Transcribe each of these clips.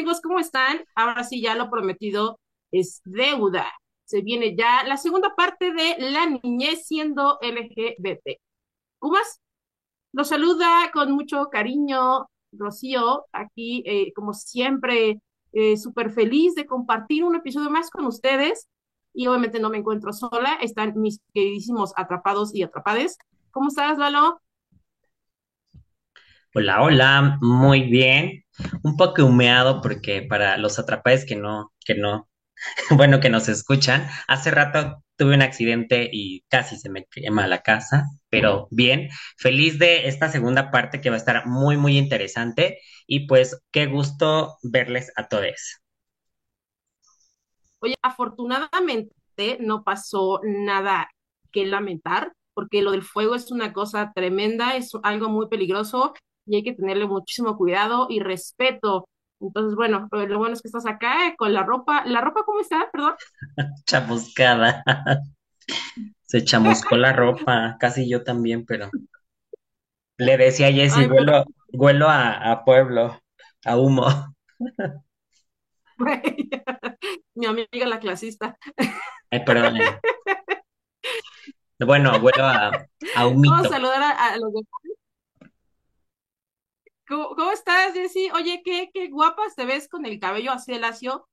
amigos? ¿Cómo están? Ahora sí, ya lo prometido es deuda. Se viene ya la segunda parte de la niñez siendo LGBT. ¿Cumas? Los saluda con mucho cariño Rocío, aquí eh, como siempre, eh, súper feliz de compartir un episodio más con ustedes. Y obviamente no me encuentro sola, están mis queridísimos atrapados y atrapades. ¿Cómo estás, Lalo? Hola, hola, muy bien. Un poco humeado porque para los atrapades que no, que no, bueno, que nos escuchan, hace rato tuve un accidente y casi se me quema la casa, pero bien, feliz de esta segunda parte que va a estar muy, muy interesante y pues qué gusto verles a todos. Oye, afortunadamente no pasó nada que lamentar, porque lo del fuego es una cosa tremenda, es algo muy peligroso y hay que tenerle muchísimo cuidado y respeto. Entonces, bueno, lo bueno es que estás acá eh, con la ropa. ¿La ropa cómo está? Perdón. Chamuscada. Se chamuscó la ropa, casi yo también, pero le decía a Jessy, vuelo, a, pueblo, a humo. Mi amiga la clasista. Ay, perdón. Bueno, vuelo a, a humito. Vamos a saludar a, los ¿Cómo, estás, Jessy? Oye, qué, qué guapas te ves con el cabello así de lacio.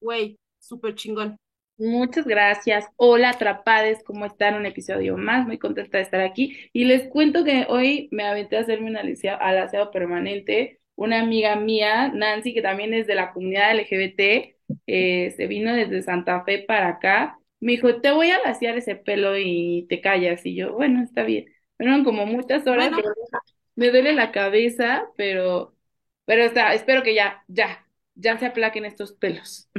Güey, súper chingón. Muchas gracias. Hola, atrapades, ¿cómo están? Un episodio más, muy contenta de estar aquí. Y les cuento que hoy me aventé a hacerme un alaciado permanente. Una amiga mía, Nancy, que también es de la comunidad LGBT, eh, se vino desde Santa Fe para acá. Me dijo, te voy a alaciar ese pelo y te callas. Y yo, bueno, está bien. Fueron como muchas horas, me duele la cabeza, pero, pero está, espero que ya, ya, ya se aplaquen estos pelos.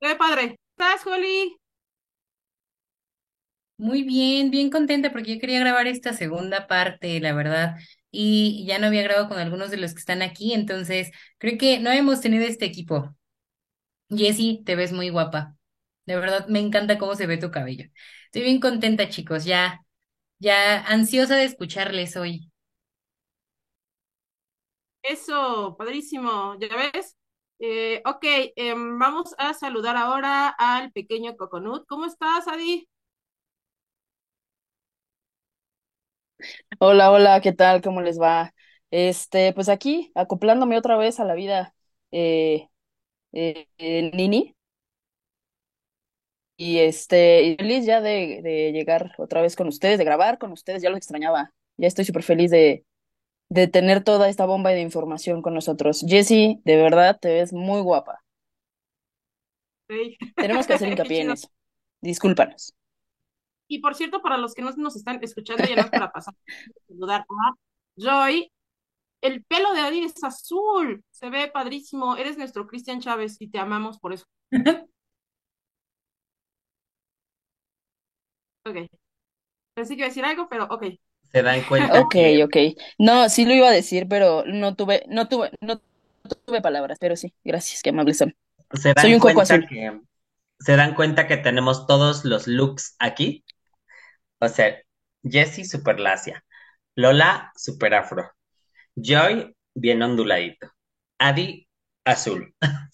Qué padre. ¿Estás, Holly? Muy bien, bien contenta porque yo quería grabar esta segunda parte, la verdad, y ya no había grabado con algunos de los que están aquí, entonces creo que no hemos tenido este equipo. Jessie, te ves muy guapa. De verdad, me encanta cómo se ve tu cabello. Estoy bien contenta, chicos, ya ya ansiosa de escucharles hoy. Eso, padrísimo, ya ves. Eh, ok, em, vamos a saludar ahora al pequeño Coconut. ¿Cómo estás, Adi? Hola, hola, ¿qué tal? ¿Cómo les va? Este, pues aquí, acoplándome otra vez a la vida eh, eh, Nini. Y este, feliz ya de, de, llegar otra vez con ustedes, de grabar con ustedes, ya lo extrañaba. Ya estoy súper feliz de, de tener toda esta bomba de información con nosotros. Jessie, de verdad te ves muy guapa. Tenemos que hacer hincapié en eso. Discúlpanos. Y por cierto, para los que no nos están escuchando, ya no para pasar saludar a Joy, el pelo de Adi es azul, se ve padrísimo. Eres nuestro Cristian Chávez y te amamos por eso. Ok. Pensé que iba a decir algo, pero ok. Se dan cuenta. Ok, ok. No, sí lo iba a decir, pero no tuve, no tuve, no tuve palabras, pero sí, gracias, qué amables son. Se dan Soy un coco azul. Que, se dan cuenta que tenemos todos los looks aquí. O sea, Jessie super lacia, Lola super afro, Joy bien onduladito, Adi azul,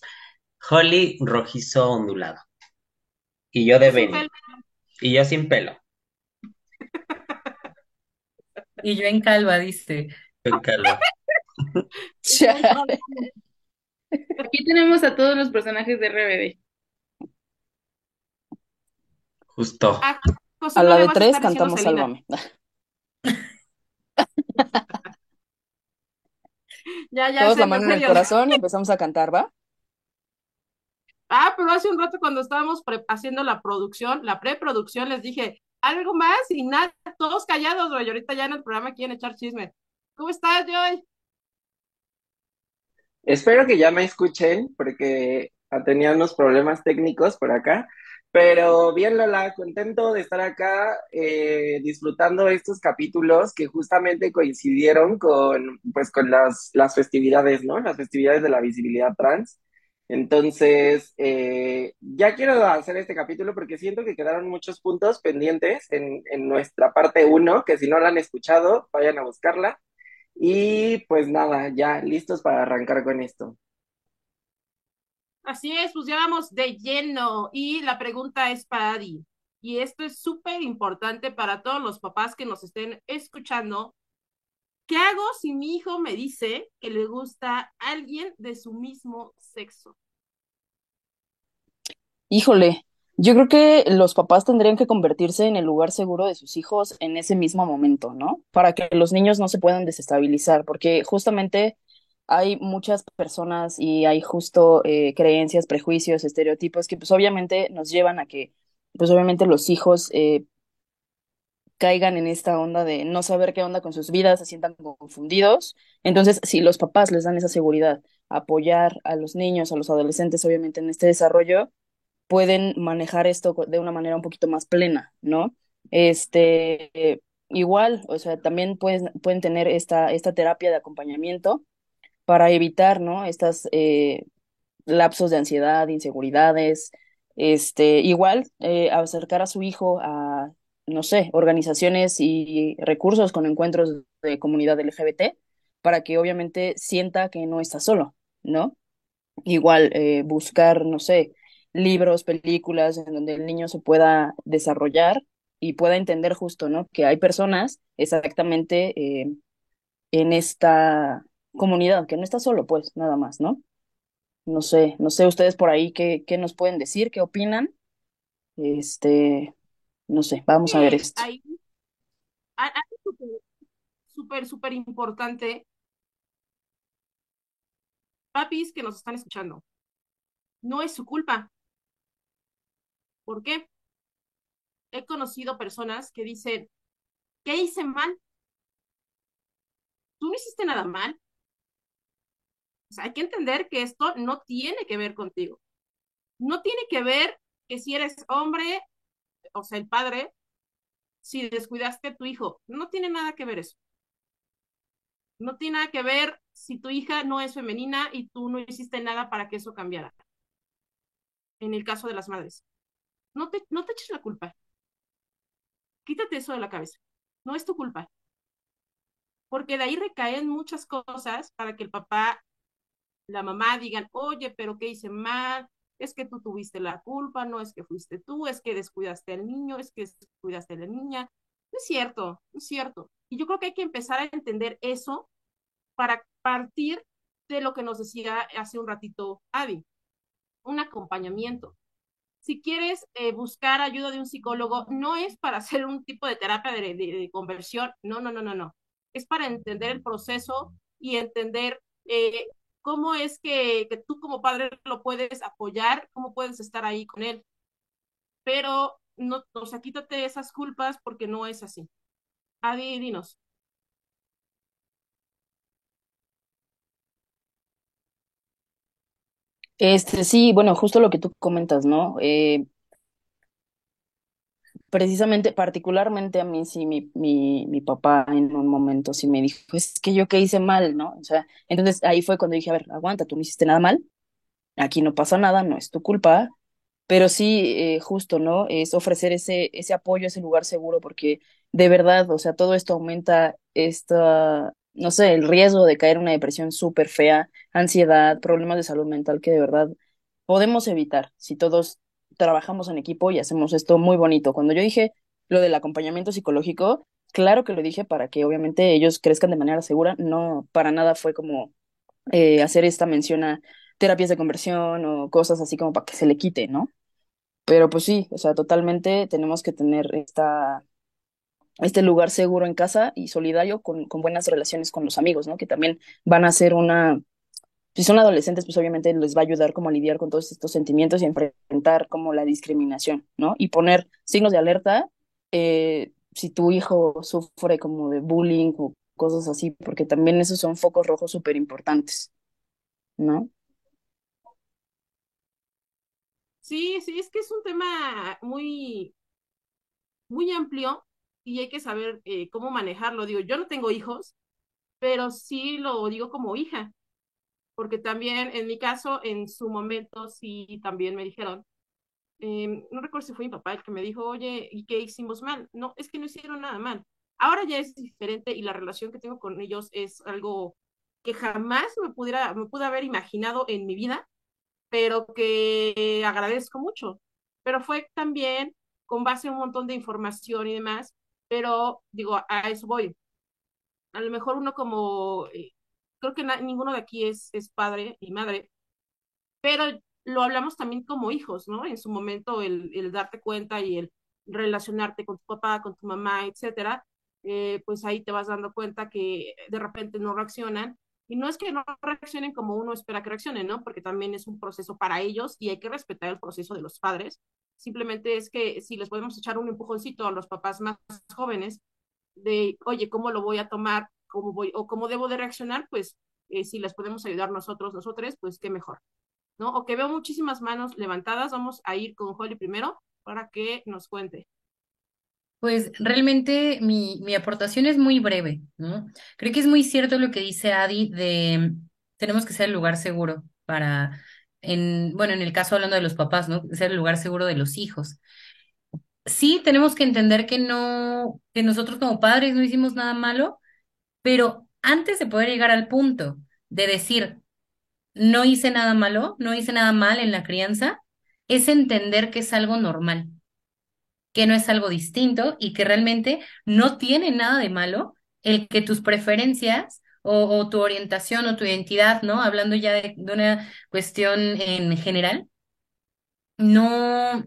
Holly rojizo ondulado. Y yo de Benny. Y yo sin pelo. Y yo en calva, dice. En calva. Aquí tenemos a todos los personajes de RBD. Justo. Ah, a la de tres cantamos Sálvame. ya, ya. Todos la mano en el corazón y empezamos a cantar, ¿va? Ah, pero hace un rato cuando estábamos haciendo la producción, la preproducción, les dije algo más y nada, todos callados, güey. Ahorita ya en el programa quieren echar chisme. ¿Cómo estás, Joy? Espero que ya me escuchen porque tenía unos problemas técnicos por acá. Pero bien, Lola, contento de estar acá eh, disfrutando estos capítulos que justamente coincidieron con, pues, con las, las festividades, ¿no? Las festividades de la visibilidad trans. Entonces, eh, ya quiero hacer este capítulo porque siento que quedaron muchos puntos pendientes en, nuestra parte 1, que si no la han escuchado, vayan a buscarla. Y pues nada, ya listos para arrancar con esto. Así es, pues ya vamos de lleno y la pregunta es para Adi. Y esto es súper importante para todos los papás que nos estén escuchando. ¿Qué hago si mi hijo me dice que le gusta alguien de su mismo sexo? Híjole, yo creo que los papás tendrían que convertirse en el lugar seguro de sus hijos en ese mismo momento, ¿no? Para que los niños no se puedan desestabilizar, porque justamente hay muchas personas y hay justo eh, creencias, prejuicios, estereotipos que pues obviamente nos llevan a que pues obviamente los hijos eh, caigan en esta onda de no saber qué onda con sus vidas, se sientan confundidos. Entonces, si los papás les dan esa seguridad, apoyar a los niños, a los adolescentes, obviamente en este desarrollo, pueden manejar esto de una manera un poquito más plena, ¿no? Este, igual, o sea, también pueden, pueden tener esta, esta terapia de acompañamiento para evitar, ¿no? Estas eh, lapsos de ansiedad, inseguridades, este, igual eh, acercar a su hijo a, no sé, organizaciones y recursos con encuentros de comunidad LGBT para que obviamente sienta que no está solo, ¿no? Igual eh, buscar, no sé, libros, películas en donde el niño se pueda desarrollar y pueda entender justo, ¿no? Que hay personas exactamente eh, en esta comunidad, que no está solo, pues, nada más, ¿no? No sé, no sé ustedes por ahí qué, qué nos pueden decir, qué opinan. Este, no sé, vamos a ver esto. Ahí, súper, súper importante. Papis que nos están escuchando, no es su culpa. ¿Por qué? He conocido personas que dicen, ¿qué hice mal? Tú no hiciste nada mal. O sea, hay que entender que esto no tiene que ver contigo. No tiene que ver que si eres hombre, o sea, el padre, si descuidaste a tu hijo, no tiene nada que ver eso. No tiene nada que ver si tu hija no es femenina y tú no hiciste nada para que eso cambiara. En el caso de las madres. No te, no te eches la culpa. Quítate eso de la cabeza. No es tu culpa. Porque de ahí recaen muchas cosas para que el papá la mamá digan, oye, pero ¿qué hice mal? Es que tú tuviste la culpa, no es que fuiste tú, es que descuidaste al niño, es que descuidaste a la niña. Es cierto, es cierto. Y yo creo que hay que empezar a entender eso para partir de lo que nos decía hace un ratito Adi, un acompañamiento. Si quieres eh, buscar ayuda de un psicólogo, no es para hacer un tipo de terapia de, de, conversión, no, no, no, no, no. Es para entender el proceso y entender eh, cómo es que, que, tú como padre lo puedes apoyar, cómo puedes estar ahí con él. Pero no, o sea, quítate esas culpas porque no es así. Adi, dinos. Este, sí, bueno, justo lo que tú comentas, ¿no? Eh, precisamente, particularmente a mí, sí, mi, mi, mi papá en un momento sí me dijo, es que yo qué hice mal, ¿no? O sea, entonces ahí fue cuando dije, a ver, aguanta, tú no hiciste nada mal, aquí no pasa nada, no es tu culpa, pero sí, eh, justo, ¿no? Es ofrecer ese, ese apoyo, ese lugar seguro, porque de verdad, o sea, todo esto aumenta esta, no sé, el riesgo de caer en una depresión súper fea, ansiedad, problemas de salud mental que de verdad podemos evitar si todos trabajamos en equipo y hacemos esto muy bonito. Cuando yo dije lo del acompañamiento psicológico, claro que lo dije para que obviamente ellos crezcan de manera segura, no para nada fue como eh, hacer esta mención a terapias de conversión o cosas así como para que se le quite, ¿no? Pero pues sí, o sea, totalmente tenemos que tener esta, este lugar seguro en casa y solidario con, con buenas relaciones con los amigos, ¿no? Que también van a ser una si son adolescentes, pues obviamente les va a ayudar como a lidiar con todos estos sentimientos y enfrentar como la discriminación, ¿no? Y poner signos de alerta eh, si tu hijo sufre como de bullying o cosas así, porque también esos son focos rojos súper importantes, ¿no? Sí, sí, es que es un tema muy, muy amplio y hay que saber eh, cómo manejarlo. Digo, yo no tengo hijos, pero sí lo digo como hija porque también en mi caso, en su momento, sí, también me dijeron, eh, no recuerdo si fue mi papá el que me dijo, oye, ¿y qué hicimos mal? No, es que no hicieron nada mal. Ahora ya es diferente y la relación que tengo con ellos es algo que jamás me pudiera, me pude haber imaginado en mi vida, pero que agradezco mucho. Pero fue también con base a un montón de información y demás, pero digo, a eso voy. A lo mejor uno como, eh, creo que ninguno de aquí es, es padre y madre, pero lo hablamos también como hijos, ¿no? En su momento el, el darte cuenta y el relacionarte con tu papá, con tu mamá, etcétera, eh, pues ahí te vas dando cuenta que de repente no reaccionan. Y no es que no reaccionen como uno espera que reaccionen, ¿no? Porque también es un proceso para ellos y hay que respetar el proceso de los padres. Simplemente es que si les podemos echar un empujoncito a los papás más jóvenes de, oye, ¿cómo lo voy a tomar? ¿Cómo voy, o cómo debo de reaccionar? Pues eh, si les podemos ayudar nosotros, nosotros, pues qué mejor. ¿no? O que veo muchísimas manos levantadas, vamos a ir con Holly primero para que nos cuente. Pues realmente mi, mi aportación es muy breve, ¿no? Creo que es muy cierto lo que dice Adi de tenemos que ser el lugar seguro para, en, bueno, en el caso hablando de los papás, ¿no? Ser el lugar seguro de los hijos. Sí, tenemos que entender que no, que nosotros como padres no hicimos nada malo, pero antes de poder llegar al punto de decir, no hice nada malo, no hice nada mal en la crianza, es entender que es algo normal, que no es algo distinto y que realmente no tiene nada de malo el que tus preferencias o, tu orientación o tu identidad, ¿no? Hablando ya de, de una cuestión en general, no,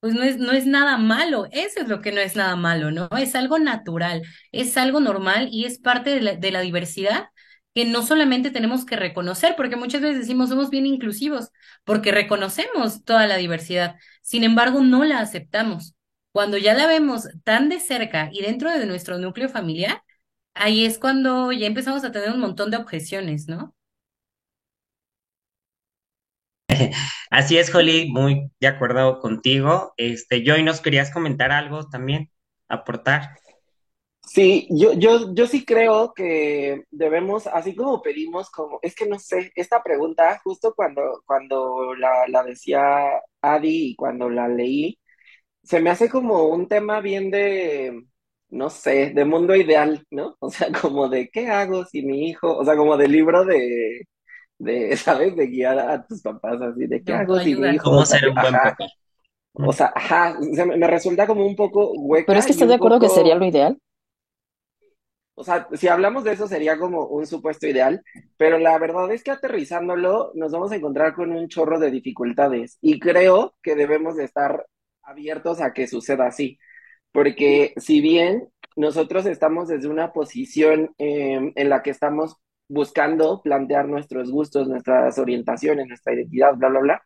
pues no es, no es nada malo, eso es lo que no es nada malo, ¿no? Es algo natural, es algo normal y es parte de la, de la diversidad que no solamente tenemos que reconocer, porque muchas veces decimos somos bien inclusivos, porque reconocemos toda la diversidad, sin embargo no la aceptamos. Cuando ya la vemos tan de cerca y dentro de nuestro núcleo familiar, ahí es cuando ya empezamos a tener un montón de objeciones, ¿no? Así es, Holly, muy de acuerdo contigo. Este, Joy, ¿nos querías comentar algo también? Aportar. Sí, yo, yo, yo sí creo que debemos, así como pedimos, como, es que no sé, esta pregunta, justo cuando, cuando la, la decía Adi y cuando la leí, se me hace como un tema bien de, no sé, de mundo ideal, ¿no? O sea, como de, ¿qué hago si mi hijo, o sea, como de libro de, de, ¿sabes? De guiar a tus papás, así, de, ¿qué hago si mi hijo... ¿Cómo ser un buen papá? O sea, ajá, me resulta como un poco hueca. Pero es que estás de acuerdo que sería lo ideal. O sea, si hablamos de eso sería como un supuesto ideal, pero la verdad es que aterrizándolo nos vamos a encontrar con un chorro de dificultades y creo que debemos de estar abiertos a que suceda así, porque si bien nosotros estamos desde una posición em, en la que estamos buscando plantear nuestros gustos, nuestras orientaciones, nuestra identidad, bla, bla, bla,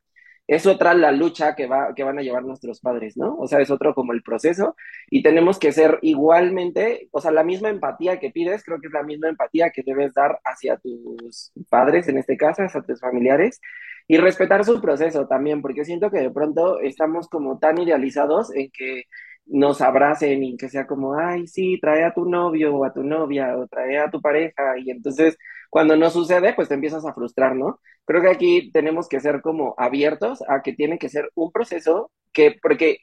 es otra la lucha que, va, que van a llevar nuestros padres, ¿no? O sea, es otro como el proceso y tenemos que ser igualmente, o sea, la misma empatía que pides, creo que es la misma empatía que debes dar hacia tus padres, en este caso, hacia tus familiares, y respetar su proceso también, porque siento que de pronto estamos como tan idealizados en que nos abracen y que sea como, ay, sí, trae a tu novio o a tu novia o trae a tu pareja y entonces cuando no sucede, pues te empiezas a frustrar, ¿no? Creo que aquí tenemos que ser como abiertos a que tiene que ser un proceso que, porque,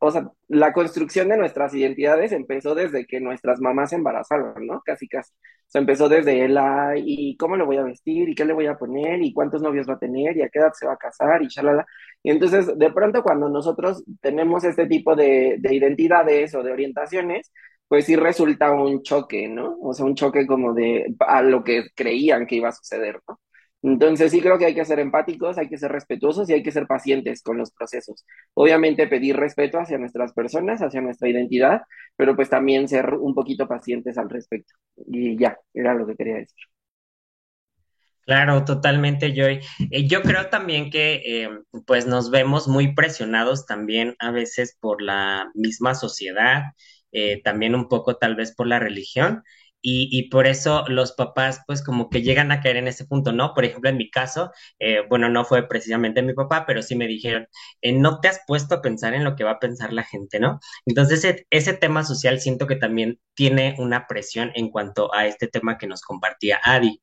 o sea, la construcción de nuestras identidades empezó desde que nuestras mamás se embarazaron, ¿no? Casi, casi. O sea, empezó desde el, y cómo le voy a vestir, y qué le voy a poner, y cuántos novios va a tener, y a qué edad se va a casar, y shalala. Y entonces, de pronto, cuando nosotros tenemos este tipo de, de identidades o de orientaciones, pues sí resulta un choque, ¿no? O sea, un choque como de a lo que creían que iba a suceder, ¿no? Entonces sí creo que hay que ser empáticos, hay que ser respetuosos y hay que ser pacientes con los procesos. Obviamente pedir respeto hacia nuestras personas, hacia nuestra identidad, pero pues también ser un poquito pacientes al respecto. Y ya, era lo que quería decir. Claro, totalmente, Joy. Eh, yo creo también que eh, pues nos vemos muy presionados también a veces por la misma sociedad eh, también un poco tal vez por la religión. Y, y, por eso los papás pues como que llegan a caer en ese punto, ¿no? Por ejemplo, en mi caso, eh, bueno, no fue precisamente mi papá, pero sí me dijeron, eh, no te has puesto a pensar en lo que va a pensar la gente, ¿no? Entonces ese, ese tema social siento que también tiene una presión en cuanto a este tema que nos compartía Adi.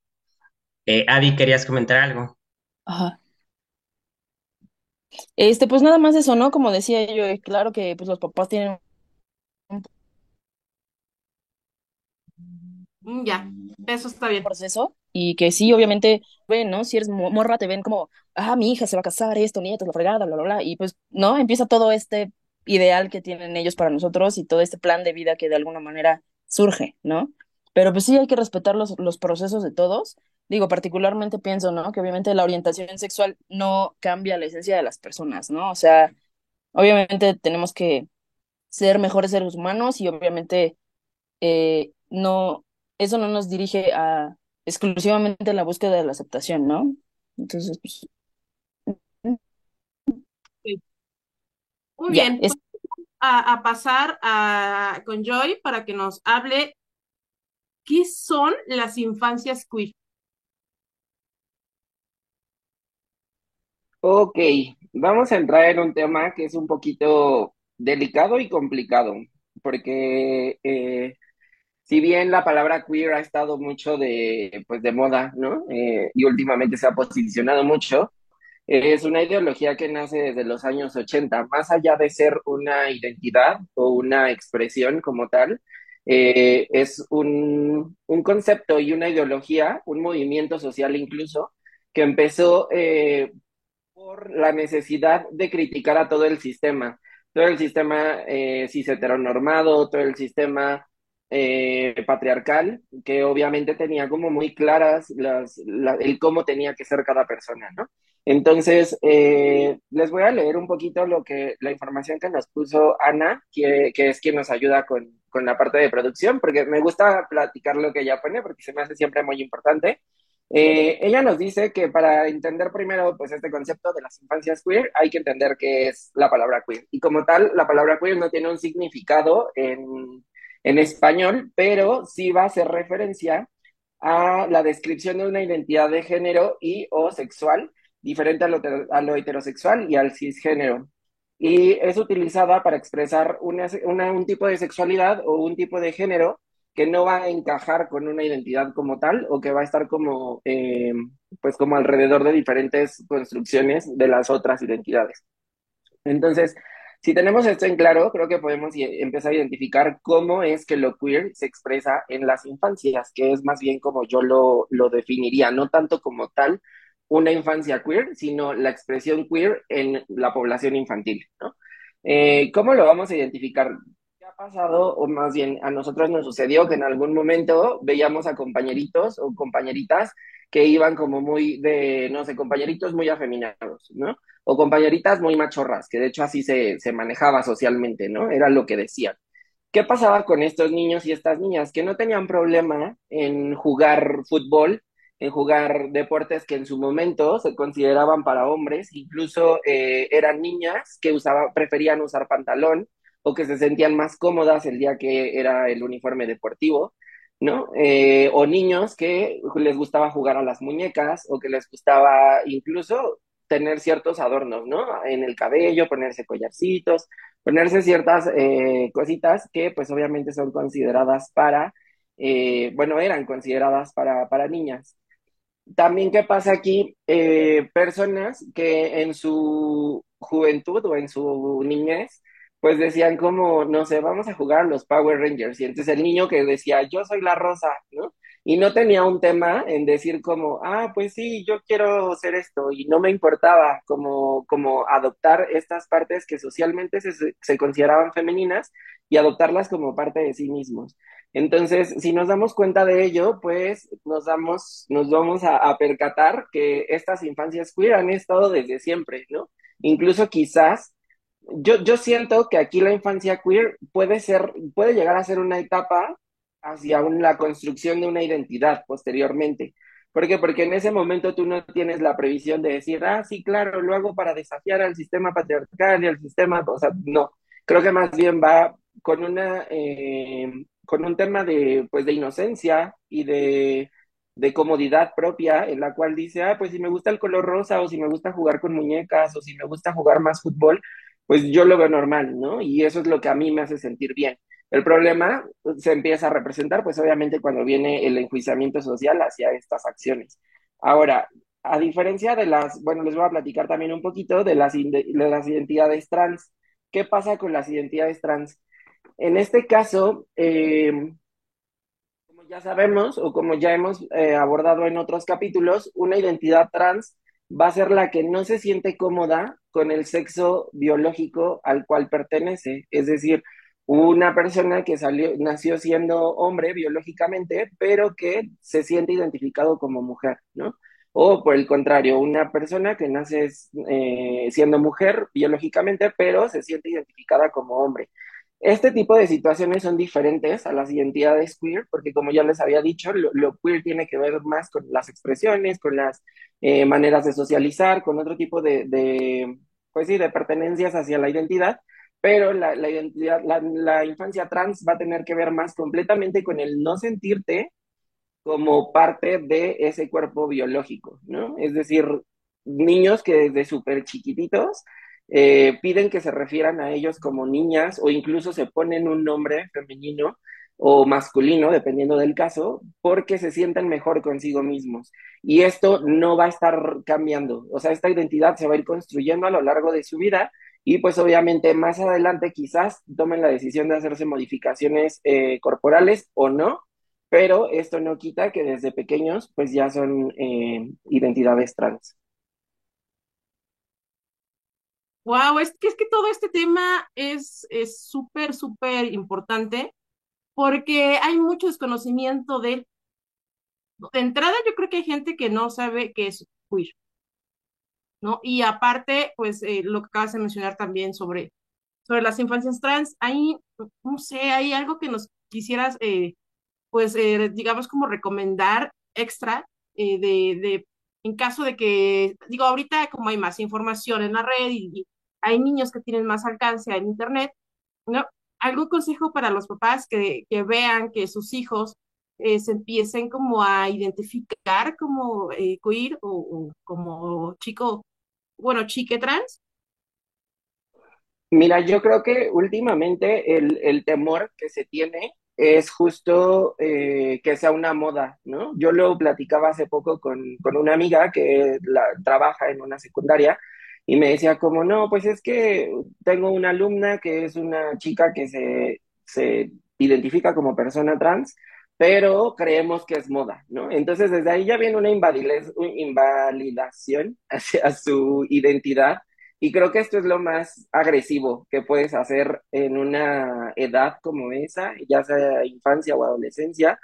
Adi, ¿querías comentar algo? Ajá. Este, pues nada más eso, ¿no? Como decía yo, claro que pues los papás tienen Mm, ya, eso está bien. proceso y que sí, obviamente, ven, ¿no? Si eres morra, te ven como, ah, mi hija se va a casar, esto, nietos, la fregada, bla, bla, bla, y pues, ¿no? Empieza todo este ideal que tienen ellos para nosotros y todo este plan de vida que de alguna manera surge, ¿no? Pero pues sí hay que respetar los, los procesos de todos. Digo, particularmente pienso, ¿no? Que obviamente la orientación sexual no cambia la esencia de las personas, ¿no? O sea, obviamente tenemos que ser mejores seres humanos y obviamente eh, no, eso no nos dirige a exclusivamente la búsqueda de la aceptación, ¿no? Entonces, pues, Muy bien, pues, a, pasar a, con Joy para que nos hable qué son las infancias queer. Ok, vamos a entrar en un tema que es un poquito delicado y complicado, porque eh, si bien la palabra queer ha estado mucho de, pues, de moda, ¿no? Eh, y últimamente se ha posicionado mucho, es una ideología que nace desde los años 80, más allá de ser una identidad o una expresión como tal, eh, es un, un, concepto y una ideología, un movimiento social incluso, que empezó por la necesidad de criticar a todo el sistema, todo el sistema eh, cis heteronormado, todo el sistema eh, patriarcal, que obviamente tenía como muy claras las, el cómo tenía que ser cada persona, ¿no? Entonces, eh, les voy a leer un poquito lo que, la información que nos puso Ana, que, que es quien nos ayuda con, con, la parte de producción, porque me gusta platicar lo que ella pone, porque se me hace siempre muy importante. Eh, ella nos dice que para entender primero pues este concepto de las infancias queer hay que entender qué es la palabra queer y como tal la palabra queer no tiene un significado en, en español, pero sí va a hacer referencia a la descripción de una identidad de género y o sexual diferente a lo, a heterosexual y al cisgénero. Y es utilizada para expresar una, un tipo de sexualidad o un tipo de género que no va a encajar con una identidad como tal o que va a estar como, eh, pues como alrededor de diferentes construcciones de las otras identidades. Entonces, si tenemos esto en claro, creo que podemos empezar a identificar cómo es que lo queer se expresa en las infancias, que es más bien como yo lo, lo definiría, no tanto como tal una infancia queer, sino la expresión queer en la población infantil, ¿no? Eh, ¿Cómo lo vamos a identificar? ¿Qué ha pasado? O más bien, a nosotros nos sucedió que en algún momento veíamos a compañeritos o compañeritas que iban como muy de, no sé, compañeritos muy afeminados, ¿no? O compañeritas muy machorras, que de hecho así se, se manejaba socialmente, ¿no? Era lo que decían. ¿Qué pasaba con estos niños y estas niñas? Que no tenían problema en jugar fútbol en jugar deportes que en su momento se consideraban para hombres, incluso eh, eran niñas que usaban, preferían usar pantalón o que se sentían más cómodas el día que era el uniforme deportivo, ¿no? Eh, o niños que les gustaba jugar a las muñecas o que les gustaba incluso tener ciertos adornos, ¿no? En el cabello, ponerse collarcitos, ponerse ciertas eh, cositas que pues obviamente son consideradas para, bueno, eran consideradas para, para niñas. También, ¿qué pasa aquí? Eh, personas que en su juventud o en su niñez, pues decían como, no sé, vamos a jugar a los Power Rangers. Y entonces el niño que decía, yo soy la rosa, ¿no? Y no tenía un tema en decir como, ah, pues sí, yo quiero hacer esto. Y no me importaba como, como adoptar estas partes que socialmente se, se consideraban femeninas y adoptarlas como parte de sí mismos. Entonces, si nos damos cuenta de ello, pues nos, damos, nos vamos a, percatar que estas infancias queer han estado desde siempre, ¿no? Incluso quizás, yo, yo siento que aquí la infancia queer puede ser, puede llegar a ser una etapa hacia la construcción de una identidad posteriormente. ¿Por qué? Porque en ese momento tú no tienes la previsión de decir, ah, sí, claro, lo hago para desafiar al sistema patriarcal y al sistema, o sea, no. Creo que más bien va con una eh, con un tema de, pues, de inocencia y de, de comodidad propia, en la cual dice, ah, pues si me gusta el color rosa o si me gusta jugar con muñecas o si me gusta jugar más fútbol, pues yo lo veo normal, ¿no? Y eso es lo que a mí me hace sentir bien. El problema se empieza a representar, pues obviamente cuando viene el enjuiciamiento social hacia estas acciones. Ahora, a diferencia de las, bueno, les voy a platicar también un poquito de las, de las identidades trans. ¿Qué pasa con las identidades trans? En este caso, eh, como ya sabemos o como ya hemos eh, abordado en otros capítulos, una identidad trans va a ser la que no se siente cómoda con el sexo biológico al cual pertenece. Es decir, una persona que salió, nació siendo hombre biológicamente, pero que se siente identificado como mujer, ¿no? O por el contrario, una persona que nace eh, siendo mujer biológicamente, pero se siente identificada como hombre. Este tipo de situaciones son diferentes a las identidades queer, porque como ya les había dicho, lo, queer tiene que ver más con las expresiones, con las eh, maneras de socializar, con otro tipo de, de, pues sí, de pertenencias hacia la identidad, pero la, la identidad, la, la infancia trans va a tener que ver más completamente con el no sentirte como parte de ese cuerpo biológico, ¿no? Es decir, niños que desde súper chiquititos eh, piden que se refieran a ellos como niñas o incluso se ponen un nombre femenino o masculino, dependiendo del caso, porque se sienten mejor consigo mismos. Y esto no va a estar cambiando, o sea, esta identidad se va a ir construyendo a lo largo de su vida y pues obviamente más adelante quizás tomen la decisión de hacerse modificaciones eh, corporales o no, pero esto no quita que desde pequeños pues ya son eh, identidades trans. Wow, es que, es que todo este tema es súper, súper importante porque hay mucho desconocimiento de De entrada, yo creo que hay gente que no sabe qué es queer, ¿no? Y aparte, pues eh, lo que acabas de mencionar también sobre, sobre las infancias trans, ahí, no sé, hay algo que nos quisieras, eh, pues, eh, digamos, como recomendar extra de, de, en caso de que, digo, ahorita como hay más información en la red y hay niños que tienen más alcance en Internet, ¿no? ¿Algún consejo para los papás que, que vean que sus hijos eh, se empiecen como a identificar como eh, queer o, como chico, bueno, chique trans? Mira, yo creo que últimamente el, el temor que se tiene es justo eh, que sea una moda, ¿no? Yo lo platicaba hace poco con, con una amiga que la, trabaja en una secundaria y me decía como, no, pues es que tengo una alumna que es una chica que se, se identifica como persona trans, pero creemos que es moda, ¿no? Entonces desde ahí ya viene una invalidación hacia su identidad y creo que esto es lo más agresivo que puedes hacer en una edad como esa, ya sea infancia o adolescencia.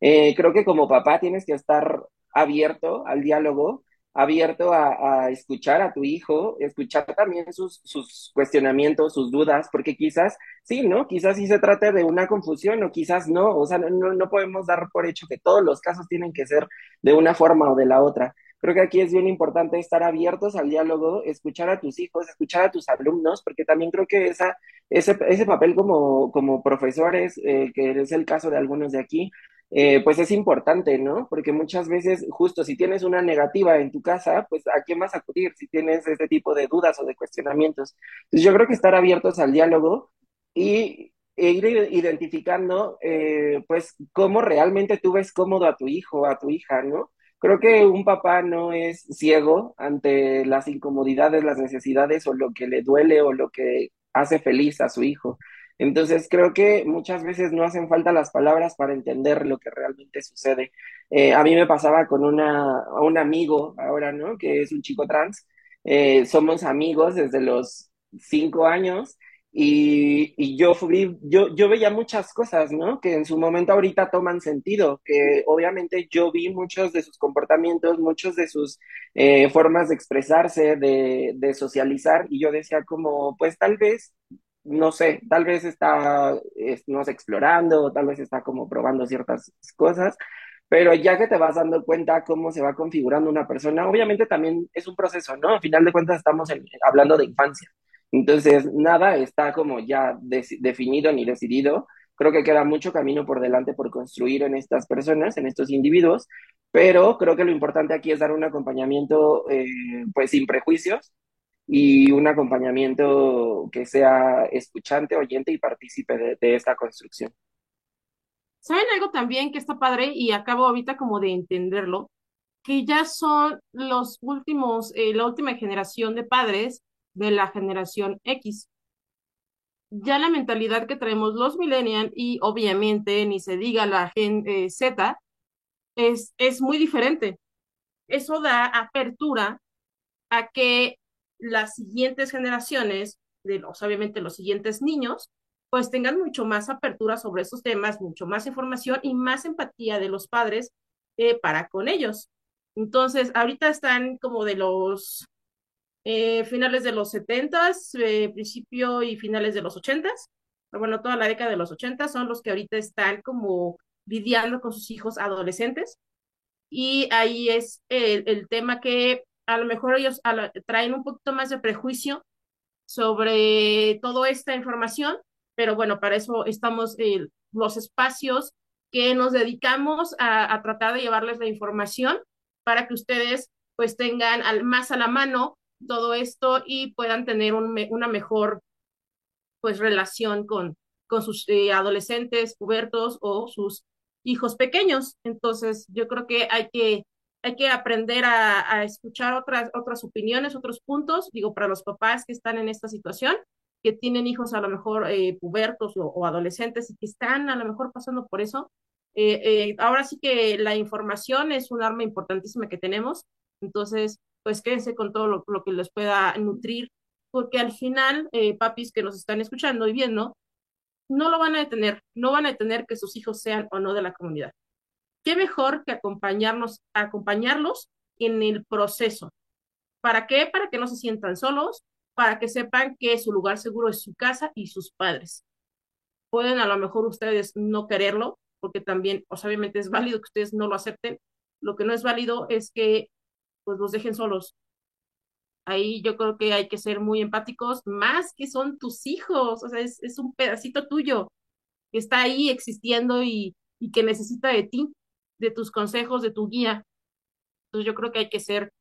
Eh, creo que como papá tienes que estar abierto al diálogo abierto a, escuchar a tu hijo, escuchar también sus, sus, cuestionamientos, sus dudas, porque quizás sí, ¿no? Quizás sí se trate de una confusión o quizás no, o sea, no, no podemos dar por hecho que todos los casos tienen que ser de una forma o de la otra. Creo que aquí es bien importante estar abiertos al diálogo, escuchar a tus hijos, escuchar a tus alumnos, porque también creo que esa, ese, ese papel como, como profesores, eh, que es el caso de algunos de aquí, eh, pues es importante, ¿no? Porque muchas veces, justo si tienes una negativa en tu casa, pues a quién vas a acudir si tienes este tipo de dudas o de cuestionamientos. Entonces yo creo que estar abiertos al diálogo y e ir identificando, eh, pues, cómo realmente tú ves cómodo a tu hijo, a tu hija, ¿no? Creo que un papá no es ciego ante las incomodidades, las necesidades o lo que le duele o lo que hace feliz a su hijo. Entonces creo que muchas veces no hacen falta las palabras para entender lo que realmente sucede. Eh, a mí me pasaba con una, un amigo ahora, ¿no? Que es un chico trans. Eh, somos amigos desde los cinco años y, y yo, fui, yo, yo veía muchas cosas, ¿no? Que en su momento ahorita toman sentido, que obviamente yo vi muchos de sus comportamientos, muchos de sus eh, formas de expresarse, de, de socializar, y yo decía como, pues tal vez no sé, tal vez está, no sé, explorando, tal vez está como probando ciertas cosas, pero ya que te vas dando cuenta cómo se va configurando una persona, obviamente también es un proceso, ¿no? Al final de cuentas estamos hablando de infancia. Entonces, nada está como ya definido ni decidido. Creo que queda mucho camino por delante por construir en estas personas, en estos individuos, pero creo que lo importante aquí es dar un acompañamiento, eh, pues sin prejuicios, y un acompañamiento que sea escuchante, oyente y partícipe de, esta construcción. ¿Saben algo también que está padre y acabo ahorita como de entenderlo? Que ya son los últimos, eh, la última generación de padres de la generación X. ya la mentalidad que traemos los millennials y obviamente ni se diga la gen eh, Z es, es muy diferente. Eso da apertura a que las siguientes generaciones, de los, obviamente los siguientes niños, pues tengan mucho más apertura sobre esos temas, mucho más información y más empatía de los padres eh, para con ellos. Entonces, ahorita están como de los eh, finales de los 70, eh, principio y finales de los 80, bueno, toda la década de los 80 son los que ahorita están como lidiando con sus hijos adolescentes. Y ahí es el tema que a lo mejor ellos a traen un poquito más de prejuicio sobre toda esta información, pero bueno, para eso estamos eh, los espacios que nos dedicamos a, a, tratar de llevarles la información para que ustedes pues tengan al, más a la mano todo esto y puedan tener un, una mejor pues relación con, con sus eh, adolescentes, pubertos o sus hijos pequeños. Entonces, yo creo que hay que, hay que aprender a, escuchar otras, opiniones, otros puntos, digo, para los papás que están en esta situación, que tienen hijos a lo mejor eh, pubertos o, o, adolescentes y que están a lo mejor pasando por eso. Eh, eh, ahora sí que la información es un arma importantísima que tenemos, entonces pues quédense con todo lo, lo que les pueda nutrir, porque al final, eh, papis que nos están escuchando y viendo, no lo van a detener, no van a detener que sus hijos sean o no de la comunidad. ¿Qué mejor que acompañarnos, acompañarlos en el proceso? ¿Para qué? Para que no se sientan solos, para que sepan que su lugar seguro es su casa y sus padres. Pueden a lo mejor ustedes no quererlo, porque también, pues, obviamente es válido que ustedes no lo acepten. Lo que no es válido es que pues los dejen solos. Ahí yo creo que hay que ser muy empáticos, más que son tus hijos, o sea, es, es un pedacito tuyo que está ahí existiendo y, y que necesita de ti, de tus consejos, de tu guía. Entonces yo creo que hay que ser,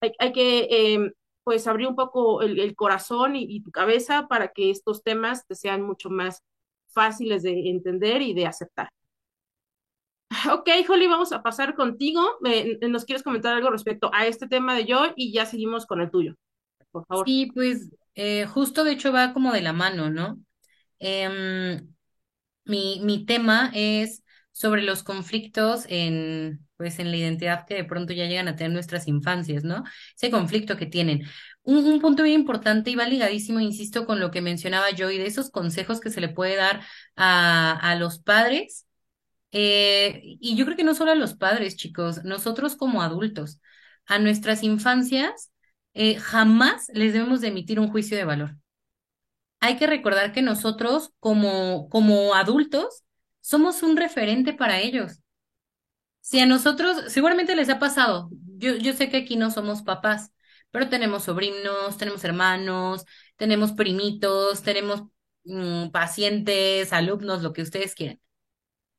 hay, hay que eh, pues abrir un poco el, el corazón y, y, tu cabeza para que estos temas te sean mucho más fáciles de entender y de aceptar. Ok, Holly, vamos a pasar contigo. Eh, ¿Nos quieres comentar algo respecto a este tema de yo y ya seguimos con el tuyo? Por favor. Sí, pues eh, justo de hecho va como de la mano, ¿no? Eh, mi, mi tema es sobre los conflictos en, pues, en la identidad que de pronto ya llegan a tener nuestras infancias, ¿no? Ese conflicto que tienen. Un, un punto bien importante y va ligadísimo, insisto, con lo que mencionaba yo y de esos consejos que se le puede dar a, a los padres eh, y yo creo que no solo a los padres, chicos, nosotros como adultos, a nuestras infancias, eh, jamás les debemos de emitir un juicio de valor. Hay que recordar que nosotros como, como adultos somos un referente para ellos. Si a nosotros, seguramente les ha pasado, yo, yo sé que aquí no somos papás, pero tenemos sobrinos, tenemos hermanos, tenemos primitos, tenemos mmm, pacientes, alumnos, lo que ustedes quieran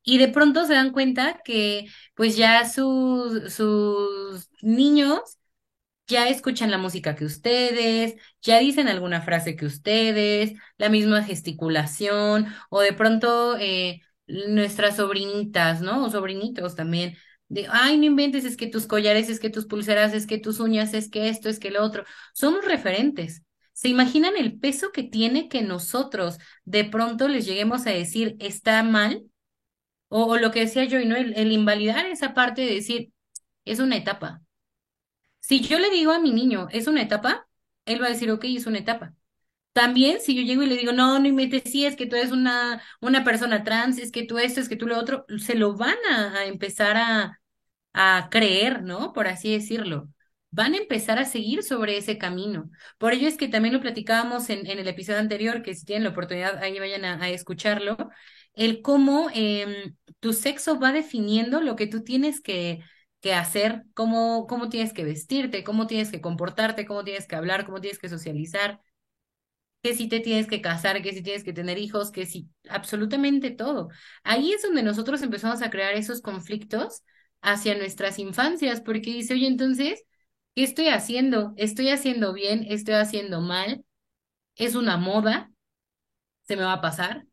y de pronto se dan cuenta que pues ya sus, sus niños ya escuchan la música que ustedes, ya dicen alguna frase que ustedes, la misma gesticulación, o de pronto eh, nuestras sobrinitas, ¿no? O sobrinitos también, de, ay, no inventes, es que tus collares, es que tus pulseras, es que tus uñas, es que esto, es que lo otro. Somos referentes. ¿Se imaginan el peso que tiene que nosotros de pronto les lleguemos a decir está mal? O, lo que decía yo, ¿no? El, el invalidar esa parte de decir, es una etapa. Si yo le digo a mi niño, es una etapa, él va a decir, ok, es una etapa. También, si yo llego y le digo, no, no inventes, sí, es que tú eres una, una persona trans, es que tú esto, es que tú lo otro, se lo van a, empezar a, a creer, ¿no? Por así decirlo. Van a empezar a seguir sobre ese camino. Por ello es que también lo platicábamos en, en el episodio anterior, que si tienen la oportunidad, ahí vayan a, escucharlo, el cómo eh, tu sexo va definiendo lo que tú tienes que, que hacer, cómo, cómo tienes que vestirte, cómo tienes que comportarte, cómo tienes que hablar, cómo tienes que socializar, que si te tienes que casar, que si tienes que tener hijos, que si absolutamente todo. Ahí es donde nosotros empezamos a crear esos conflictos hacia nuestras infancias, porque dice, oye, entonces, ¿qué estoy haciendo? ¿Estoy haciendo bien? ¿Estoy haciendo mal? ¿Es una moda? ¿Se me va a pasar?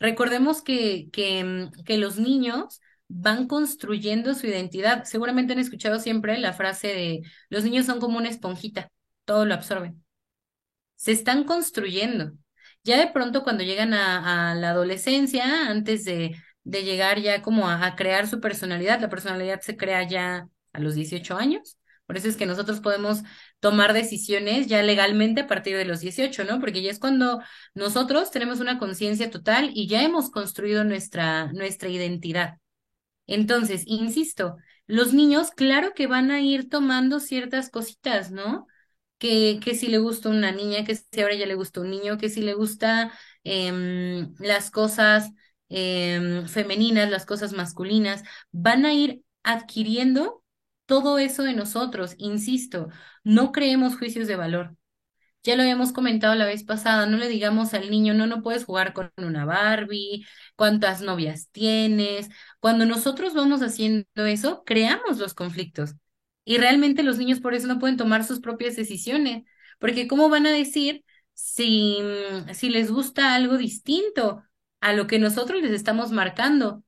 Recordemos que, que, que los niños van construyendo su identidad. Seguramente han escuchado siempre la frase de los niños son como una esponjita, todo lo absorben. Se están construyendo. Ya de pronto cuando llegan a, la adolescencia, antes de, de llegar ya como a, a crear su personalidad, la personalidad se crea ya a los 18 años. Por eso es que nosotros podemos tomar decisiones ya legalmente a partir de los 18, ¿no? Porque ya es cuando nosotros tenemos una conciencia total y ya hemos construido nuestra, nuestra identidad. Entonces, insisto, los niños, claro que van a ir tomando ciertas cositas, ¿no? Que, que si le gusta una niña, que si ahora ya le gusta un niño, que si le gusta em, las cosas em, femeninas, las cosas masculinas, van a ir adquiriendo todo eso de nosotros, insisto, no creemos juicios de valor. Ya lo habíamos comentado la vez pasada, no le digamos al niño, no, no puedes jugar con una Barbie, cuántas novias tienes. Cuando nosotros vamos haciendo eso, creamos los conflictos. Y realmente los niños por eso no pueden tomar sus propias decisiones, porque ¿cómo van a decir si, si les gusta algo distinto a lo que nosotros les estamos marcando?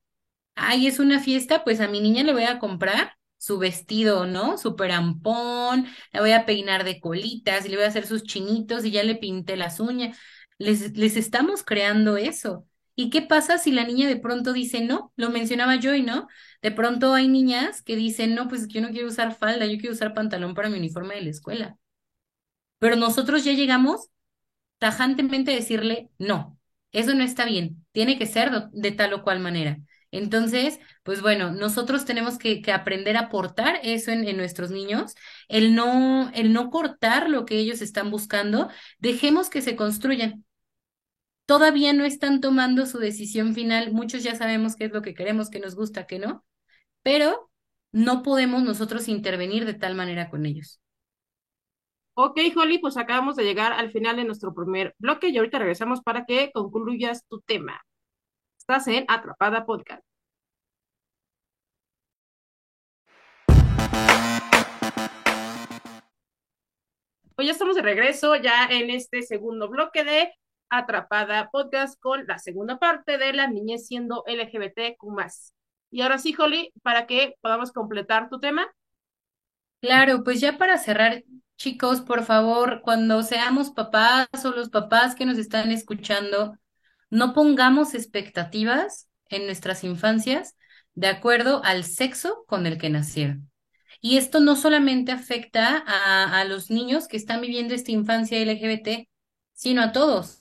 Ay, es una fiesta, pues a mi niña le voy a comprar su vestido, ¿no? Super ampón, la voy a peinar de colitas y le voy a hacer sus chinitos y ya le pinté las uñas. Les, les estamos creando eso. ¿Y qué pasa si la niña de pronto dice no? Lo mencionaba Joy, ¿no? De pronto hay niñas que dicen, no, pues yo no quiero usar falda, yo quiero usar pantalón para mi uniforme de la escuela. Pero nosotros ya llegamos tajantemente a decirle, no, eso no está bien, tiene que ser de tal o cual manera. Entonces, pues bueno, nosotros tenemos que, que aprender a aportar eso en, en, nuestros niños, el no, el no cortar lo que ellos están buscando, dejemos que se construyan. Todavía no están tomando su decisión final, muchos ya sabemos qué es lo que queremos, qué nos gusta, qué no, pero no podemos nosotros intervenir de tal manera con ellos. Ok, Holly, pues acabamos de llegar al final de nuestro primer bloque y ahorita regresamos para que concluyas tu tema. Estás en Atrapada Podcast. Pues ya estamos de regreso, ya en este segundo bloque de Atrapada Podcast con la segunda parte de la niñez siendo LGBTQ+. Y ahora sí, Holly, para que podamos completar tu tema. Claro, pues ya para cerrar, chicos, por favor, cuando seamos papás o los papás que nos están escuchando, no pongamos expectativas en nuestras infancias de acuerdo al sexo con el que nacieron. Y esto no solamente afecta a, los niños que están viviendo esta infancia LGBT, sino a todos.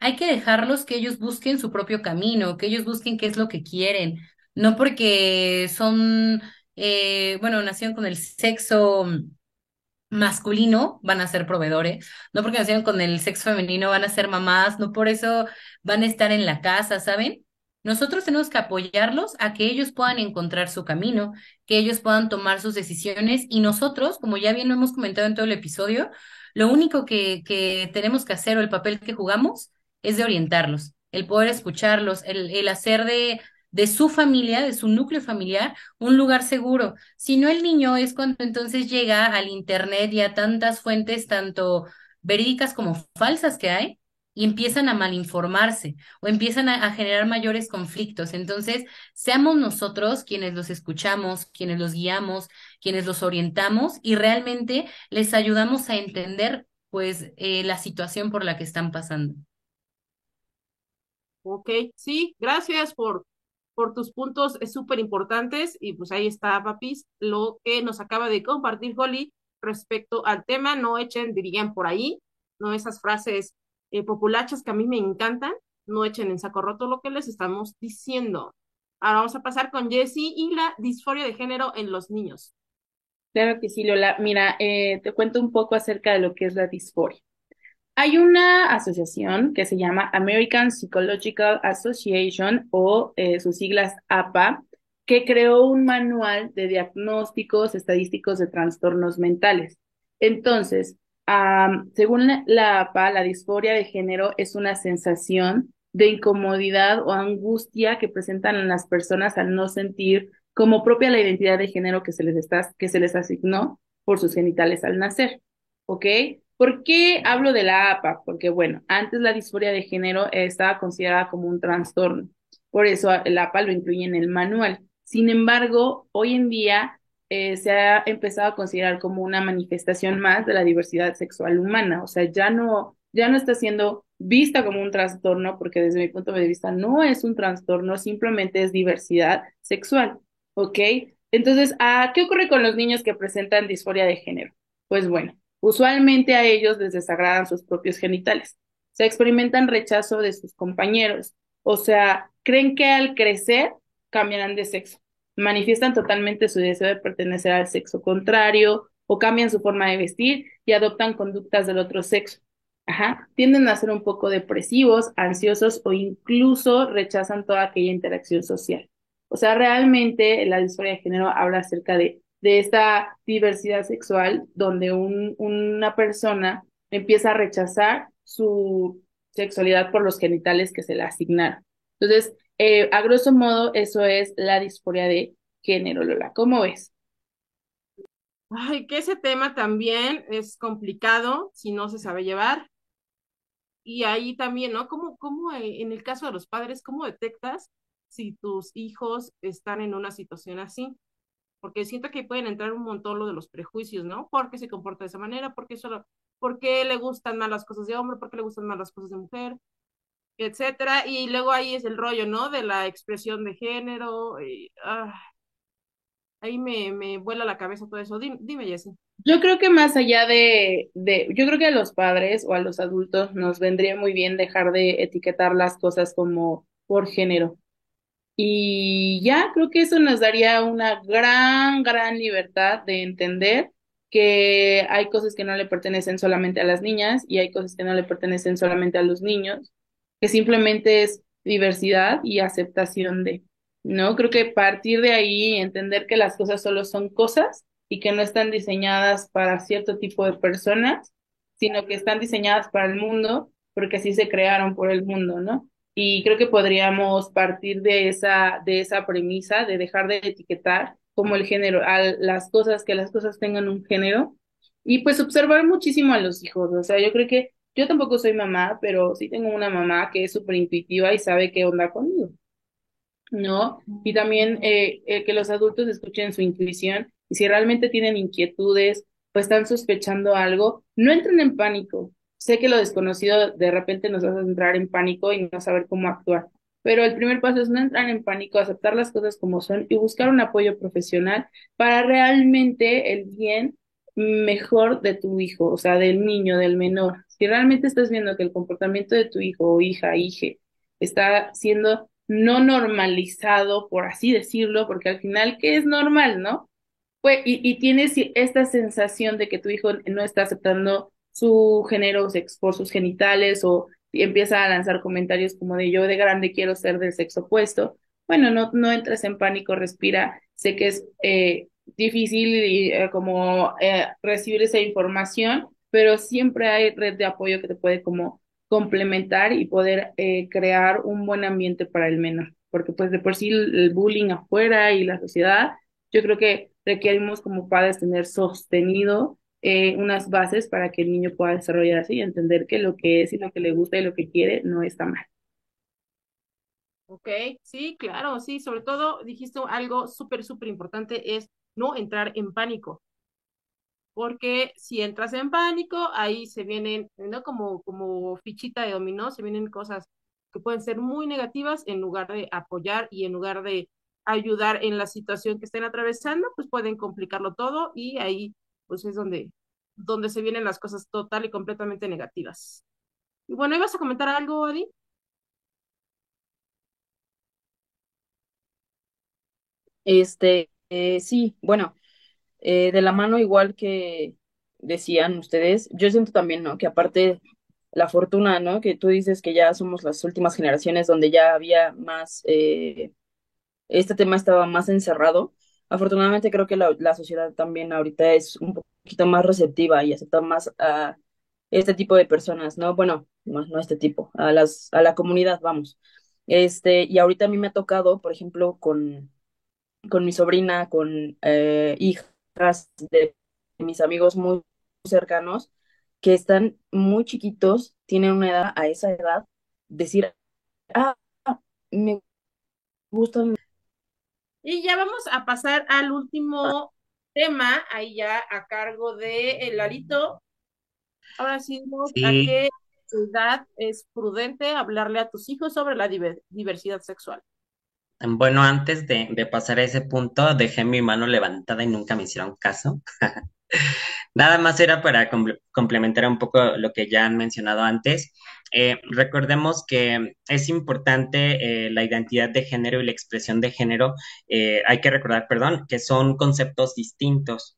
Hay que dejarlos que ellos busquen su propio camino, que ellos busquen qué es lo que quieren, no porque son, eh, bueno, nacieron con el sexo masculino van a ser proveedores, no porque nacieron con el sexo femenino van a ser mamás, no por eso van a estar en la casa, ¿saben? Nosotros tenemos que apoyarlos a que ellos puedan encontrar su camino, que ellos puedan tomar sus decisiones. Y nosotros, como ya bien lo hemos comentado en todo el episodio, lo único que, que tenemos que hacer o el papel que jugamos es de orientarlos, el poder escucharlos, el, el hacer de de su familia, de su núcleo familiar, un lugar seguro. Si no, el niño es cuando entonces llega al Internet y a tantas fuentes, tanto verídicas como falsas que hay, y empiezan a malinformarse o empiezan a, generar mayores conflictos. Entonces, seamos nosotros quienes los escuchamos, quienes los guiamos, quienes los orientamos y realmente les ayudamos a entender pues eh, la situación por la que están pasando. Ok, sí, gracias por por tus puntos súper importantes y pues ahí está, papis, lo que nos acaba de compartir Holly respecto al tema, no echen, dirían por ahí, no esas frases eh, populachas que a mí me encantan, no echen en saco roto lo que les estamos diciendo. Ahora vamos a pasar con Jessie y la disforia de género en los niños. Claro que sí, Lola. Mira, eh, te cuento un poco acerca de lo que es la disforia. Hay una asociación que se llama American Psychological Association o eh, sus siglas APA, que creó un manual de diagnósticos estadísticos de trastornos mentales. Entonces, según la APA, la disforia de género es una sensación de incomodidad o angustia que presentan las personas al no sentir como propia la identidad de género que se les, está, que se les asignó por sus genitales al nacer. ¿Ok? ¿Por qué hablo de la APA? Porque, bueno, antes la disforia de género estaba considerada como un trastorno. Por eso el APA lo incluye en el manual. Sin embargo, hoy en día eh, se ha empezado a considerar como una manifestación más de la diversidad sexual humana. O sea, ya no, ya no está siendo vista como un trastorno, porque desde mi punto de vista no es un trastorno, simplemente es diversidad sexual, ¿ok? Entonces, ¿a qué ocurre con los niños que presentan disforia de género? Pues bueno, usualmente a ellos les desagradan sus propios genitales, se experimentan rechazo de sus compañeros, o sea, creen que al crecer cambiarán de sexo, manifiestan totalmente su deseo de pertenecer al sexo contrario o cambian su forma de vestir y adoptan conductas del otro sexo. Ajá, tienden a ser un poco depresivos, ansiosos o incluso rechazan toda aquella interacción social. O sea, realmente la disforia de género habla acerca de, de esta diversidad sexual donde un, una persona empieza a rechazar su sexualidad por los genitales que se le asignaron. Entonces, eh, a grosso modo, eso es la disforia de género, Lola. ¿Cómo ves? Ay, que ese tema también es complicado si no se sabe llevar. Y ahí también, ¿no? ¿Cómo, cómo eh, en el caso de los padres, cómo detectas si tus hijos están en una situación así? Porque siento que pueden entrar un montón lo de los prejuicios, ¿no? ¿Por qué se comporta de esa manera? ¿Por qué solo, por qué le gustan más las cosas de hombre? ¿Por qué le gustan más las cosas de mujer? Etcétera. Y luego ahí es el rollo, ¿no? De la expresión de género. Ah, ahí me, me vuela la cabeza todo eso. Dime, dime Jessy. Yo creo que más allá de, de, yo creo que a los padres o a los adultos nos vendría muy bien dejar de etiquetar las cosas como por género. Y ya creo que eso nos daría una gran, gran libertad de entender que hay cosas que no le pertenecen solamente a las niñas y hay cosas que no le pertenecen solamente a los niños, que simplemente es diversidad y aceptación de, ¿no? Creo que partir de ahí, entender que las cosas solo son cosas y que no están diseñadas para cierto tipo de personas, sino que están diseñadas para el mundo porque así se crearon por el mundo, ¿no? Y creo que podríamos partir de esa, de esa premisa de dejar de etiquetar como el género, a las cosas, que las cosas tengan un género y pues observar muchísimo a los hijos. O sea, yo creo que yo tampoco soy mamá, pero sí tengo una mamá que es súper intuitiva y sabe qué onda conmigo. ¿No? Y también eh, que los adultos escuchen su intuición y si realmente tienen inquietudes o están sospechando algo, no entren en pánico. Sé que lo desconocido de repente nos hace entrar en pánico y no saber cómo actuar, pero el primer paso es no entrar en pánico, aceptar las cosas como son y buscar un apoyo profesional para realmente el bien mejor de tu hijo, o sea, del niño, del menor. Si realmente estás viendo que el comportamiento de tu hijo o hija, hije, está siendo no normalizado, por así decirlo, porque al final, ¿qué es normal, no? Pues, y, y tienes esta sensación de que tu hijo no está aceptando su género por sus genitales o empieza a lanzar comentarios como de yo de grande quiero ser del sexo opuesto, bueno, no, no entres en pánico, respira, sé que es eh, difícil eh, como eh, recibir esa información, pero siempre hay red de apoyo que te puede como complementar y poder crear un buen ambiente para el menor, porque pues de por sí el bullying afuera y la sociedad, yo creo que requerimos como padres tener sostenido eh, unas bases para que el niño pueda desarrollarse y entender que lo que es y lo que le gusta y lo que quiere no está mal. Ok, sí, claro, sí, sobre todo dijiste algo súper, súper importante, es no entrar en pánico, porque si entras en pánico, ahí se vienen, ¿no? Como, como fichita de dominó, se vienen cosas que pueden ser muy negativas en lugar de apoyar y en lugar de ayudar en la situación que estén atravesando, pues pueden complicarlo todo y ahí pues es donde, donde se vienen las cosas total y completamente negativas. Y bueno, ¿ibas a comentar algo, Adi? Este, eh, sí, bueno, eh, de la mano igual que decían ustedes, yo siento también, ¿no? Que aparte la fortuna, ¿no? Que tú dices que ya somos las últimas generaciones donde ya había más, eh, este tema estaba más encerrado. Afortunadamente creo que la, la sociedad también ahorita es un poquito más receptiva y acepta más a este tipo de personas, ¿no? Bueno, no, no este tipo, a las, a la comunidad, vamos. Este, y ahorita a mí me ha tocado, por ejemplo, con, con mi sobrina, con eh, hijas de mis amigos muy cercanos, que están muy chiquitos, tienen una edad, a esa edad, decir, ah, me gustan. Y ya vamos a pasar al último tema, ahí ya a cargo de el Larito. Ahora sí, ¿no? Sí. ¿a qué edad es prudente hablarle a tus hijos sobre la diversidad sexual? Bueno, antes de, de, pasar a ese punto, dejé mi mano levantada y nunca me hicieron caso. Nada más era para complementar un poco lo que ya han mencionado antes. Eh, recordemos que es importante eh, la identidad de género y la expresión de género. Eh, hay que recordar, perdón, que son conceptos distintos.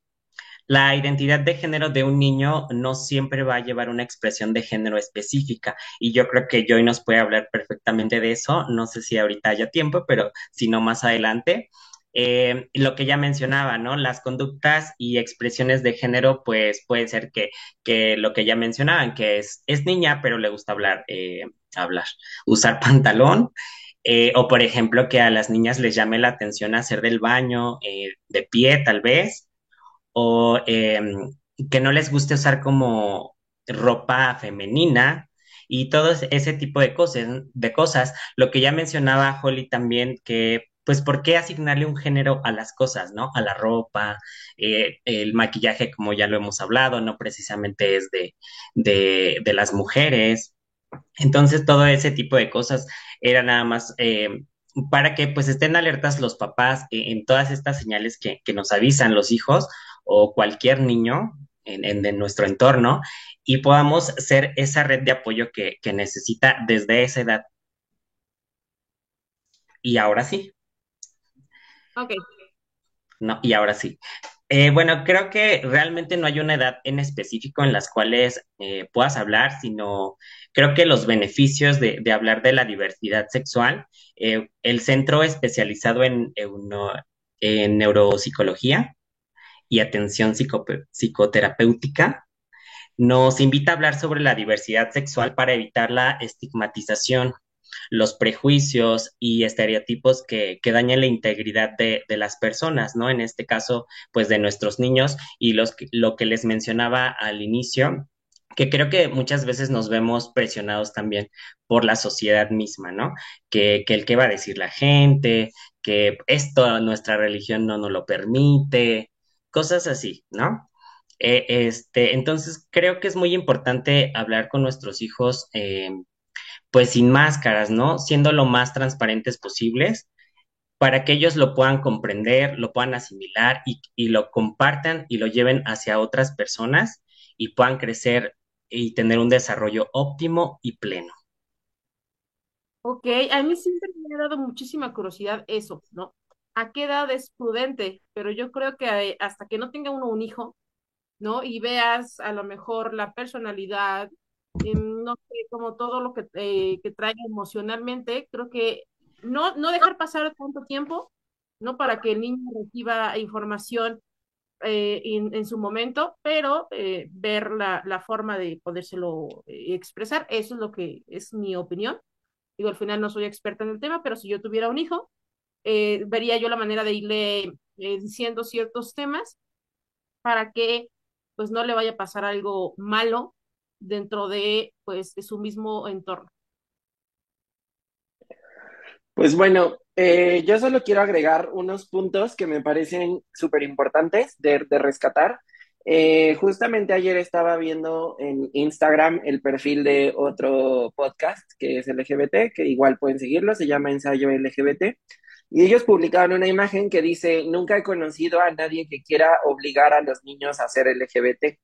La identidad de género de un niño no siempre va a llevar una expresión de género específica y yo creo que Joy nos puede hablar perfectamente de eso. No sé si ahorita haya tiempo, pero si no más adelante. Eh, lo que ya mencionaba, ¿no? Las conductas y expresiones de género, pues puede ser que, que lo que ya mencionaban, que es, es niña, pero le gusta hablar, eh, hablar, usar pantalón. Eh, o por ejemplo, que a las niñas les llame la atención hacer del baño de pie, tal vez, o que no les guste usar como ropa femenina, y todo ese tipo de cosas, de cosas. Lo que ya mencionaba Holly también, que pues ¿por qué asignarle un género a las cosas, ¿no? A la ropa, eh, el maquillaje, como ya lo hemos hablado, no precisamente es de, de, las mujeres. Entonces, todo ese tipo de cosas era nada más eh, para que pues estén alertas los papás en, todas estas señales que, nos avisan los hijos o cualquier niño en, en, nuestro entorno y podamos ser esa red de apoyo que, que necesita desde esa edad. Y ahora sí. Ok. No, y ahora sí. Eh, bueno, creo que realmente no hay una edad en específico en las cuales eh, puedas hablar, sino creo que los beneficios de, hablar de la diversidad sexual, eh, el centro especializado en, en neuropsicología y atención psicoterapéutica nos invita a hablar sobre la diversidad sexual para evitar la estigmatización los prejuicios y estereotipos que, que dañan la integridad de, las personas, ¿no? En este caso, pues de nuestros niños y los, lo que les mencionaba al inicio, que creo que muchas veces nos vemos presionados también por la sociedad misma, ¿no? Que, que el que va a decir la gente, que esto nuestra religión no nos lo permite, cosas así, ¿no? Eh, este, entonces creo que es muy importante hablar con nuestros hijos eh, pues sin máscaras, ¿no? Siendo lo más transparentes posibles para que ellos lo puedan comprender, lo puedan asimilar y, lo compartan y lo lleven hacia otras personas y puedan crecer y tener un desarrollo óptimo y pleno. Ok, a mí siempre me ha dado muchísima curiosidad eso, ¿no? ¿A qué edad es prudente? Pero yo creo que eh, hasta que no tenga uno un hijo, ¿no? Y veas a lo mejor la personalidad, no sé, como todo lo que, eh, que trae emocionalmente, creo que no, no dejar pasar tanto tiempo, ¿no? Para que el niño reciba información eh, en, su momento, pero eh, ver la, la, forma de podérselo expresar, eso es lo que es mi opinión. Digo, al final no soy experta en el tema, pero si yo tuviera un hijo, vería yo la manera de irle diciendo ciertos temas para que pues no le vaya a pasar algo malo dentro de, pues, de su mismo entorno. Pues bueno, eh, yo solo quiero agregar unos puntos que me parecen súper importantes de, rescatar. Eh, justamente ayer estaba viendo en Instagram el perfil de otro podcast que es LGBT, que igual pueden seguirlo, se llama Ensayo LGBT. Y ellos publicaron una imagen que dice, nunca he conocido a nadie que quiera obligar a los niños a ser LGBT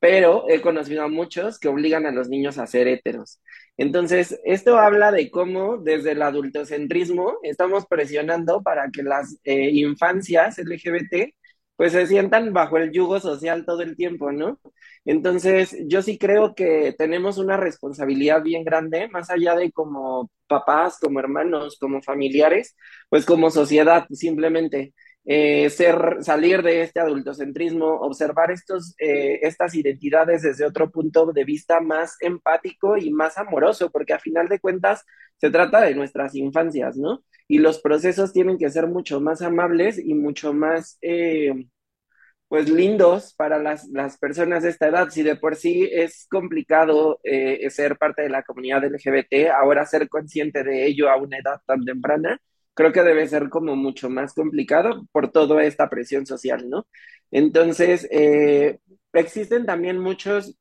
pero he conocido a muchos que obligan a los niños a ser héteros. Entonces, esto habla de cómo desde el adultocentrismo estamos presionando para que las eh, infancias LGBT pues se sientan bajo el yugo social todo el tiempo, ¿no? Entonces, yo sí creo que tenemos una responsabilidad bien grande, más allá de como papás, como hermanos, como familiares, pues como sociedad, simplemente. Eh, ser, salir de este adultocentrismo, observar estos, eh, estas identidades desde otro punto de vista más empático y más amoroso, porque a final de cuentas se trata de nuestras infancias, ¿no? Y los procesos tienen que ser mucho más amables y mucho más, eh, pues, lindos para las, las, personas de esta edad. Si de por sí es complicado ser parte de la comunidad LGBT, ahora ser consciente de ello a una edad tan temprana, creo que debe ser como mucho más complicado por toda esta presión social, ¿no? Entonces, eh, existen también muchos,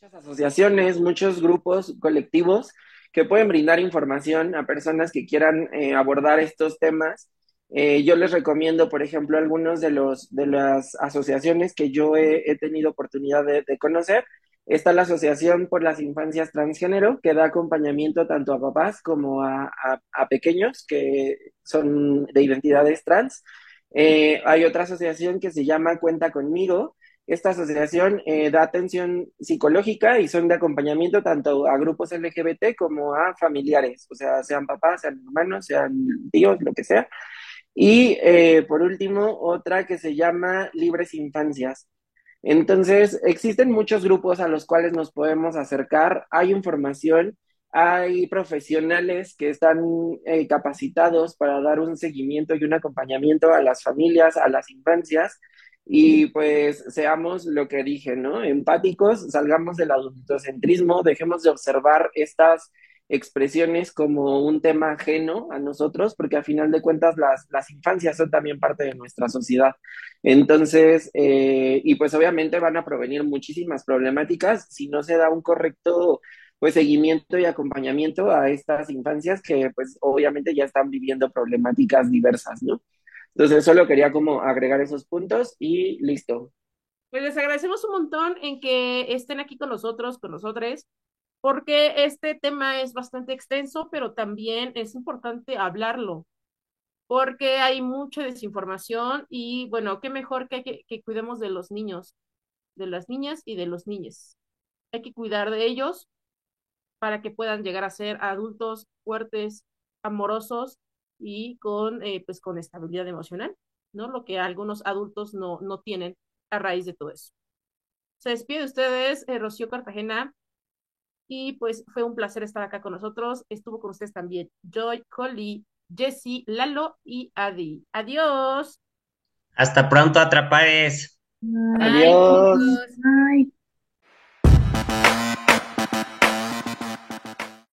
muchas asociaciones, muchos grupos, colectivos que pueden brindar información a personas que quieran eh, abordar estos temas. Eh, yo les recomiendo, por ejemplo, algunos de, los, de las asociaciones que yo he, tenido oportunidad de, conocer. Está la Asociación por las Infancias Transgénero, que da acompañamiento tanto a papás como a, a, pequeños que son de identidades trans. Eh, hay otra asociación que se llama Cuenta conmigo, esta asociación eh, da atención psicológica y son de acompañamiento tanto a grupos LGBT como a familiares, o sea, sean papás, sean hermanos, sean tíos, lo que sea. Y eh, por último, otra que se llama Libres Infancias. Entonces, existen muchos grupos a los cuales nos podemos acercar, hay información, hay profesionales que están eh, capacitados para dar un seguimiento y un acompañamiento a las familias, a las infancias y pues seamos lo que dije, ¿no? Empáticos, salgamos del adultocentrismo, dejemos de observar estas expresiones como un tema ajeno a nosotros, porque a final de cuentas las, las infancias son también parte de nuestra sociedad. Entonces, eh, y pues obviamente van a provenir muchísimas problemáticas si no se da un correcto pues seguimiento y acompañamiento a estas infancias que pues obviamente ya están viviendo problemáticas diversas, ¿no? Entonces, solo quería como agregar esos puntos y listo. Pues les agradecemos un montón en que estén aquí con nosotros, con nosotros, porque este tema es bastante extenso, pero también es importante hablarlo, porque hay mucha desinformación y bueno, qué mejor que, que, cuidemos de los niños, de las niñas y de los niños. Hay que cuidar de ellos para que puedan llegar a ser adultos fuertes, amorosos y con, eh, pues, con estabilidad emocional, ¿no? Lo que algunos adultos no, no tienen a raíz de todo eso. Se despide de ustedes, eh, Rocío Cartagena, y pues fue un placer estar acá con nosotros. Estuvo con ustedes también Joy, Colly, Jesse, Lalo y Adi. Adiós. Hasta pronto, atrapades. Adiós. Ay.